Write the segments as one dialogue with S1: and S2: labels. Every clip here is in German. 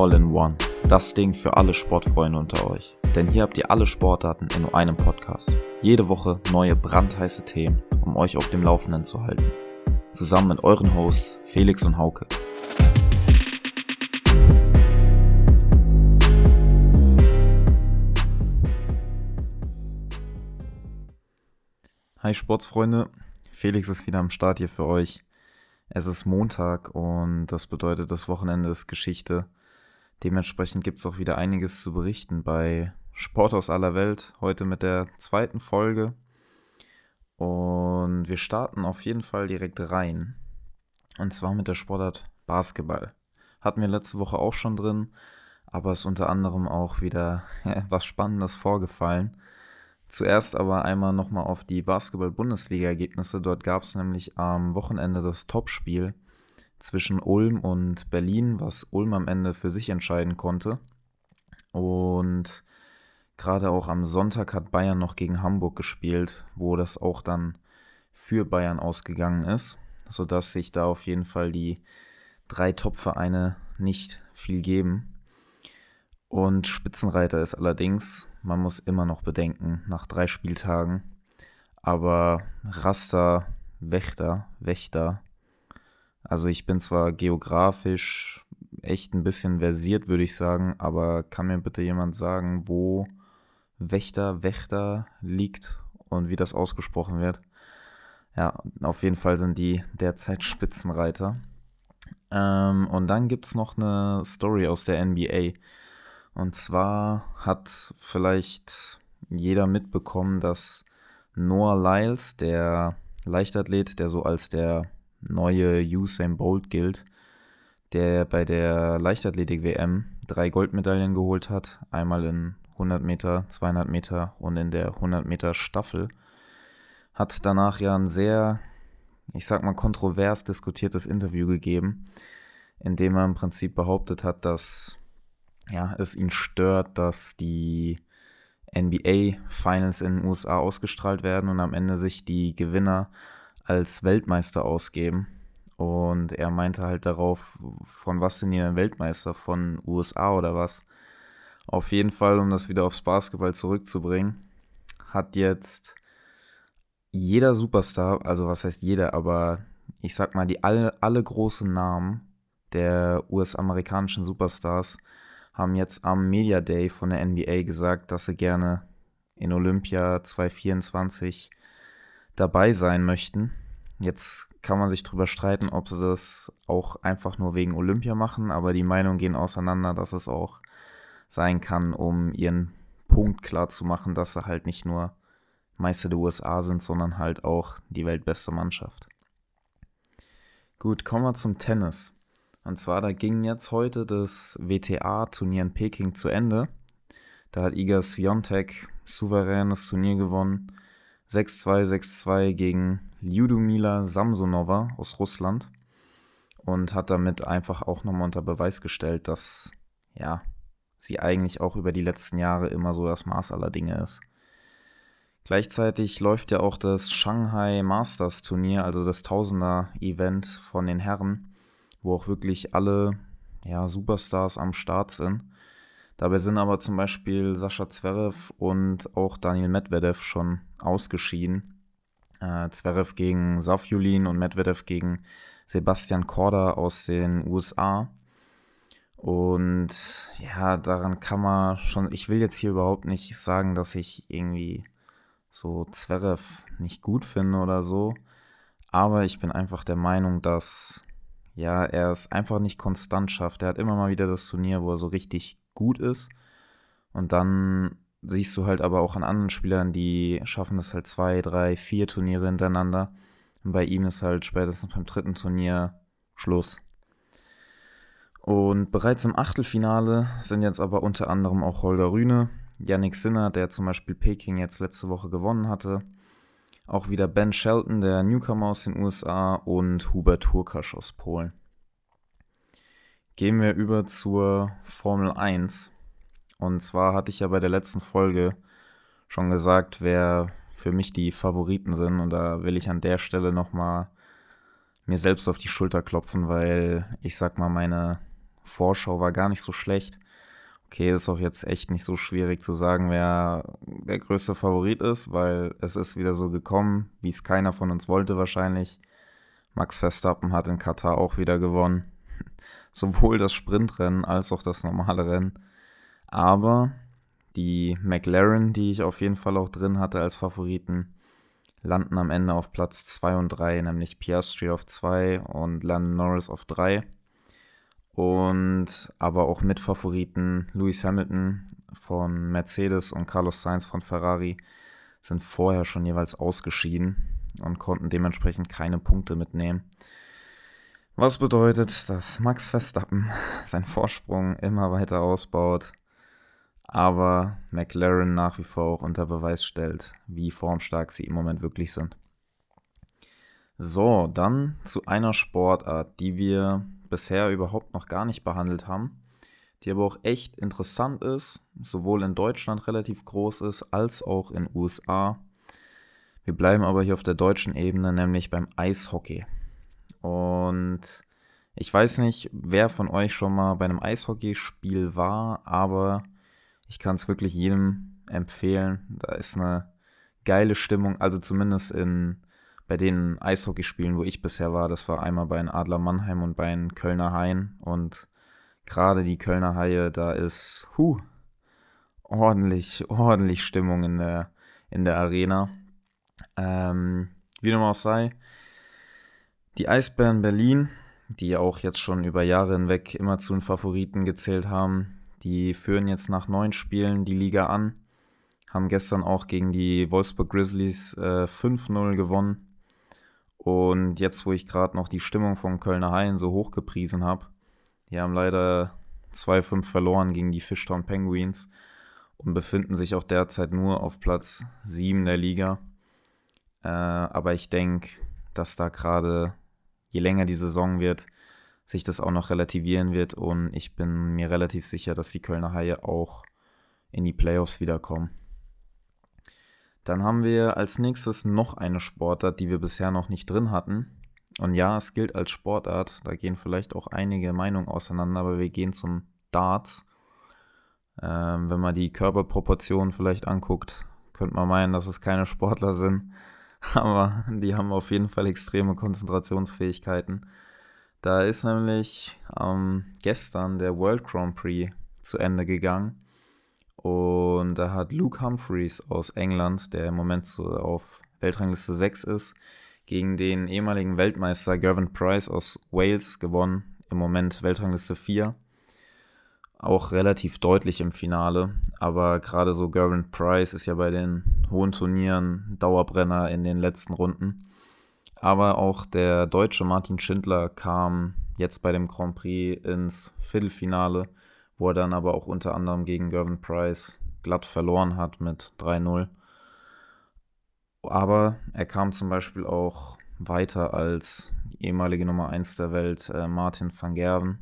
S1: All in One. Das Ding für alle Sportfreunde unter euch. Denn hier habt ihr alle Sportarten in nur einem Podcast. Jede Woche neue brandheiße Themen, um euch auf dem Laufenden zu halten. Zusammen mit euren Hosts Felix und Hauke. Hi Sportsfreunde, Felix ist wieder am Start hier für euch. Es ist Montag und das bedeutet, das Wochenende ist Geschichte. Dementsprechend gibt es auch wieder einiges zu berichten bei Sport aus aller Welt. Heute mit der zweiten Folge. Und wir starten auf jeden Fall direkt rein. Und zwar mit der Sportart Basketball. Hatten wir letzte Woche auch schon drin, aber ist unter anderem auch wieder was Spannendes vorgefallen. Zuerst aber einmal nochmal auf die Basketball-Bundesliga-Ergebnisse. Dort gab es nämlich am Wochenende das Topspiel zwischen Ulm und Berlin, was Ulm am Ende für sich entscheiden konnte. Und gerade auch am Sonntag hat Bayern noch gegen Hamburg gespielt, wo das auch dann für Bayern ausgegangen ist, sodass sich da auf jeden Fall die drei Top-Vereine nicht viel geben. Und Spitzenreiter ist allerdings, man muss immer noch bedenken, nach drei Spieltagen. Aber Raster, Wächter, Wächter. Also ich bin zwar geografisch echt ein bisschen versiert, würde ich sagen, aber kann mir bitte jemand sagen, wo Wächter, Wächter liegt und wie das ausgesprochen wird? Ja, auf jeden Fall sind die derzeit Spitzenreiter. Ähm, und dann gibt es noch eine Story aus der NBA. Und zwar hat vielleicht jeder mitbekommen, dass Noah Lyles, der Leichtathlet, der so als der neue Usain Bolt gilt, der bei der Leichtathletik-WM drei Goldmedaillen geholt hat, einmal in 100 Meter, 200 Meter und in der 100 Meter Staffel, hat danach ja ein sehr, ich sag mal, kontrovers diskutiertes Interview gegeben, in dem er im Prinzip behauptet hat, dass ja, es ihn stört, dass die NBA Finals in den USA ausgestrahlt werden und am Ende sich die Gewinner als Weltmeister ausgeben. Und er meinte halt darauf, von was sind die denn Weltmeister? Von USA oder was? Auf jeden Fall, um das wieder aufs Basketball zurückzubringen, hat jetzt jeder Superstar, also was heißt jeder, aber ich sag mal, die alle, alle großen Namen der US-amerikanischen Superstars haben jetzt am Media Day von der NBA gesagt, dass sie gerne in Olympia 2024 dabei sein möchten. Jetzt kann man sich darüber streiten, ob sie das auch einfach nur wegen Olympia machen, aber die Meinungen gehen auseinander, dass es auch sein kann, um ihren Punkt klar zu machen, dass sie halt nicht nur Meister der USA sind, sondern halt auch die weltbeste Mannschaft. Gut, kommen wir zum Tennis. Und zwar, da ging jetzt heute das WTA-Turnier in Peking zu Ende. Da hat Iga Swiatek souveränes Turnier gewonnen. 6-2, 6-2 gegen Lyudmila Samsonova aus Russland. Und hat damit einfach auch nochmal unter Beweis gestellt, dass, ja, sie eigentlich auch über die letzten Jahre immer so das Maß aller Dinge ist. Gleichzeitig läuft ja auch das Shanghai Masters Turnier, also das Tausender-Event von den Herren wo auch wirklich alle ja, Superstars am Start sind. Dabei sind aber zum Beispiel Sascha Zverev und auch Daniel Medvedev schon ausgeschieden. Äh, Zverev gegen Safjulin und Medvedev gegen Sebastian Korda aus den USA. Und ja, daran kann man schon, ich will jetzt hier überhaupt nicht sagen, dass ich irgendwie so Zverev nicht gut finde oder so. Aber ich bin einfach der Meinung, dass ja, er es einfach nicht konstant schafft. Er hat immer mal wieder das Turnier, wo er so richtig gut ist. Und dann siehst du halt aber auch an anderen Spielern, die schaffen das halt zwei, drei, vier Turniere hintereinander. Und bei ihm ist halt spätestens beim dritten Turnier Schluss. Und bereits im Achtelfinale sind jetzt aber unter anderem auch Holger Rühne, Yannick Sinner, der zum Beispiel Peking jetzt letzte Woche gewonnen hatte, auch wieder Ben Shelton, der Newcomer aus den USA und Hubert Hurkasch aus Polen. Gehen wir über zur Formel 1. Und zwar hatte ich ja bei der letzten Folge schon gesagt, wer für mich die Favoriten sind. Und da will ich an der Stelle nochmal mir selbst auf die Schulter klopfen, weil ich sag mal, meine Vorschau war gar nicht so schlecht. Okay, ist auch jetzt echt nicht so schwierig zu sagen, wer der größte Favorit ist, weil es ist wieder so gekommen, wie es keiner von uns wollte wahrscheinlich. Max Verstappen hat in Katar auch wieder gewonnen. Sowohl das Sprintrennen als auch das normale Rennen. Aber die McLaren, die ich auf jeden Fall auch drin hatte als Favoriten, landen am Ende auf Platz 2 und 3, nämlich Piastri auf 2 und Landon Norris auf 3 und aber auch Mitfavoriten Lewis Hamilton von Mercedes und Carlos Sainz von Ferrari sind vorher schon jeweils ausgeschieden und konnten dementsprechend keine Punkte mitnehmen. Was bedeutet, dass Max Verstappen seinen Vorsprung immer weiter ausbaut, aber McLaren nach wie vor auch unter Beweis stellt, wie formstark sie im Moment wirklich sind. So, dann zu einer Sportart, die wir bisher überhaupt noch gar nicht behandelt haben, die aber auch echt interessant ist, sowohl in Deutschland relativ groß ist, als auch in USA. Wir bleiben aber hier auf der deutschen Ebene, nämlich beim Eishockey. Und ich weiß nicht, wer von euch schon mal bei einem Eishockeyspiel war, aber ich kann es wirklich jedem empfehlen. Da ist eine geile Stimmung, also zumindest in bei den Eishockeyspielen, wo ich bisher war, das war einmal bei den Adler Mannheim und bei den Kölner Haien. Und gerade die Kölner Haie, da ist huh, ordentlich, ordentlich Stimmung in der, in der Arena. Ähm, wie dem auch sei, die Eisbären Berlin, die auch jetzt schon über Jahre hinweg immer zu den Favoriten gezählt haben, die führen jetzt nach neun Spielen die Liga an, haben gestern auch gegen die Wolfsburg Grizzlies äh, 5-0 gewonnen und jetzt, wo ich gerade noch die Stimmung von Kölner Haien so hoch gepriesen habe, die haben leider 2-5 verloren gegen die Fishtown Penguins und befinden sich auch derzeit nur auf Platz 7 der Liga. Äh, aber ich denke, dass da gerade, je länger die Saison wird, sich das auch noch relativieren wird und ich bin mir relativ sicher, dass die Kölner Haie auch in die Playoffs wiederkommen. Dann haben wir als nächstes noch eine Sportart, die wir bisher noch nicht drin hatten. Und ja, es gilt als Sportart. Da gehen vielleicht auch einige Meinungen auseinander, aber wir gehen zum Darts. Ähm, wenn man die Körperproportionen vielleicht anguckt, könnte man meinen, dass es keine Sportler sind. Aber die haben auf jeden Fall extreme Konzentrationsfähigkeiten. Da ist nämlich ähm, gestern der World Grand Prix zu Ende gegangen. Und da hat Luke Humphreys aus England, der im Moment so auf Weltrangliste 6 ist, gegen den ehemaligen Weltmeister Gavin Price aus Wales gewonnen, im Moment Weltrangliste 4. Auch relativ deutlich im Finale, aber gerade so Gavin Price ist ja bei den hohen Turnieren Dauerbrenner in den letzten Runden. Aber auch der deutsche Martin Schindler kam jetzt bei dem Grand Prix ins Viertelfinale wo er dann aber auch unter anderem gegen Gervin Price glatt verloren hat mit 3-0. Aber er kam zum Beispiel auch weiter als ehemalige Nummer 1 der Welt, äh, Martin van Gerven.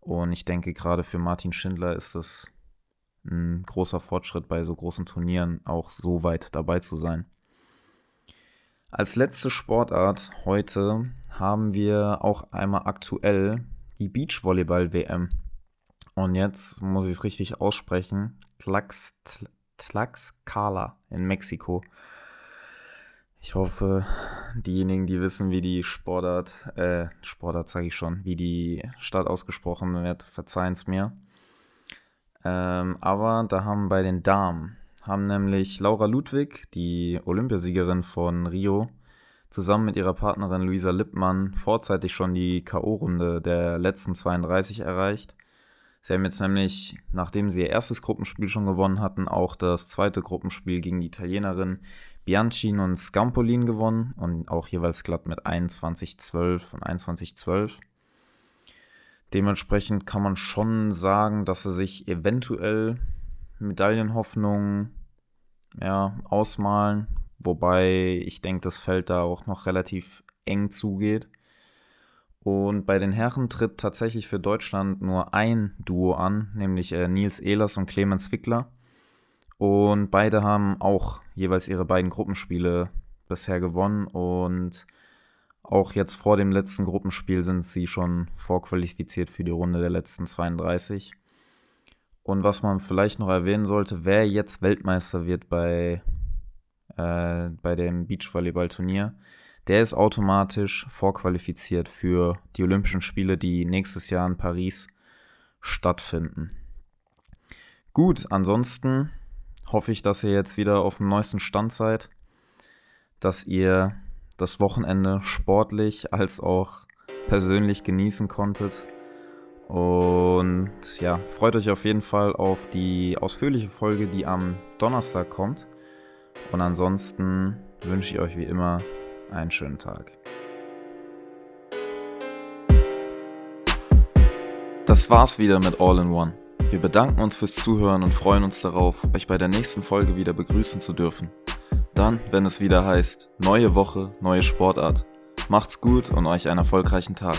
S1: Und ich denke, gerade für Martin Schindler ist es ein großer Fortschritt bei so großen Turnieren auch so weit dabei zu sein. Als letzte Sportart heute haben wir auch einmal aktuell die Beachvolleyball-WM. Und jetzt muss ich es richtig aussprechen. Tlax, Tlaxcala in Mexiko. Ich hoffe, diejenigen, die wissen, wie die Sportart, äh, Sportart sage ich schon, wie die Stadt ausgesprochen wird, verzeihen es mir. Ähm, aber da haben bei den Damen, haben nämlich Laura Ludwig, die Olympiasiegerin von Rio, zusammen mit ihrer Partnerin Luisa Lippmann vorzeitig schon die K.O.-Runde der letzten 32 erreicht Sie haben jetzt nämlich, nachdem sie ihr erstes Gruppenspiel schon gewonnen hatten, auch das zweite Gruppenspiel gegen die Italienerin Biancin und Scampolin gewonnen und auch jeweils glatt mit 21-12 und 21-12. Dementsprechend kann man schon sagen, dass sie sich eventuell Medaillenhoffnungen ja, ausmalen, wobei ich denke, das Feld da auch noch relativ eng zugeht. Und bei den Herren tritt tatsächlich für Deutschland nur ein Duo an, nämlich äh, Nils Ehlers und Clemens Wickler. Und beide haben auch jeweils ihre beiden Gruppenspiele bisher gewonnen. Und Auch jetzt vor dem letzten Gruppenspiel sind sie schon vorqualifiziert für die Runde der letzten 32. Und was man vielleicht noch erwähnen sollte, wer jetzt Weltmeister wird bei, äh, bei dem Beachvolleyball-Turnier, der ist automatisch vorqualifiziert für die Olympischen Spiele, die nächstes Jahr in Paris stattfinden. Gut, ansonsten hoffe ich, dass ihr jetzt wieder auf dem neuesten Stand seid, dass ihr das Wochenende sportlich als auch persönlich genießen konntet. Und ja, freut euch auf jeden Fall auf die ausführliche Folge, die am Donnerstag kommt. Und ansonsten wünsche ich euch wie immer einen schönen Tag. Das war's wieder mit All in One. Wir bedanken uns fürs Zuhören und freuen uns darauf, euch bei der nächsten Folge wieder begrüßen zu dürfen. Dann, wenn es wieder heißt, neue Woche, neue Sportart. Macht's gut und euch einen erfolgreichen Tag.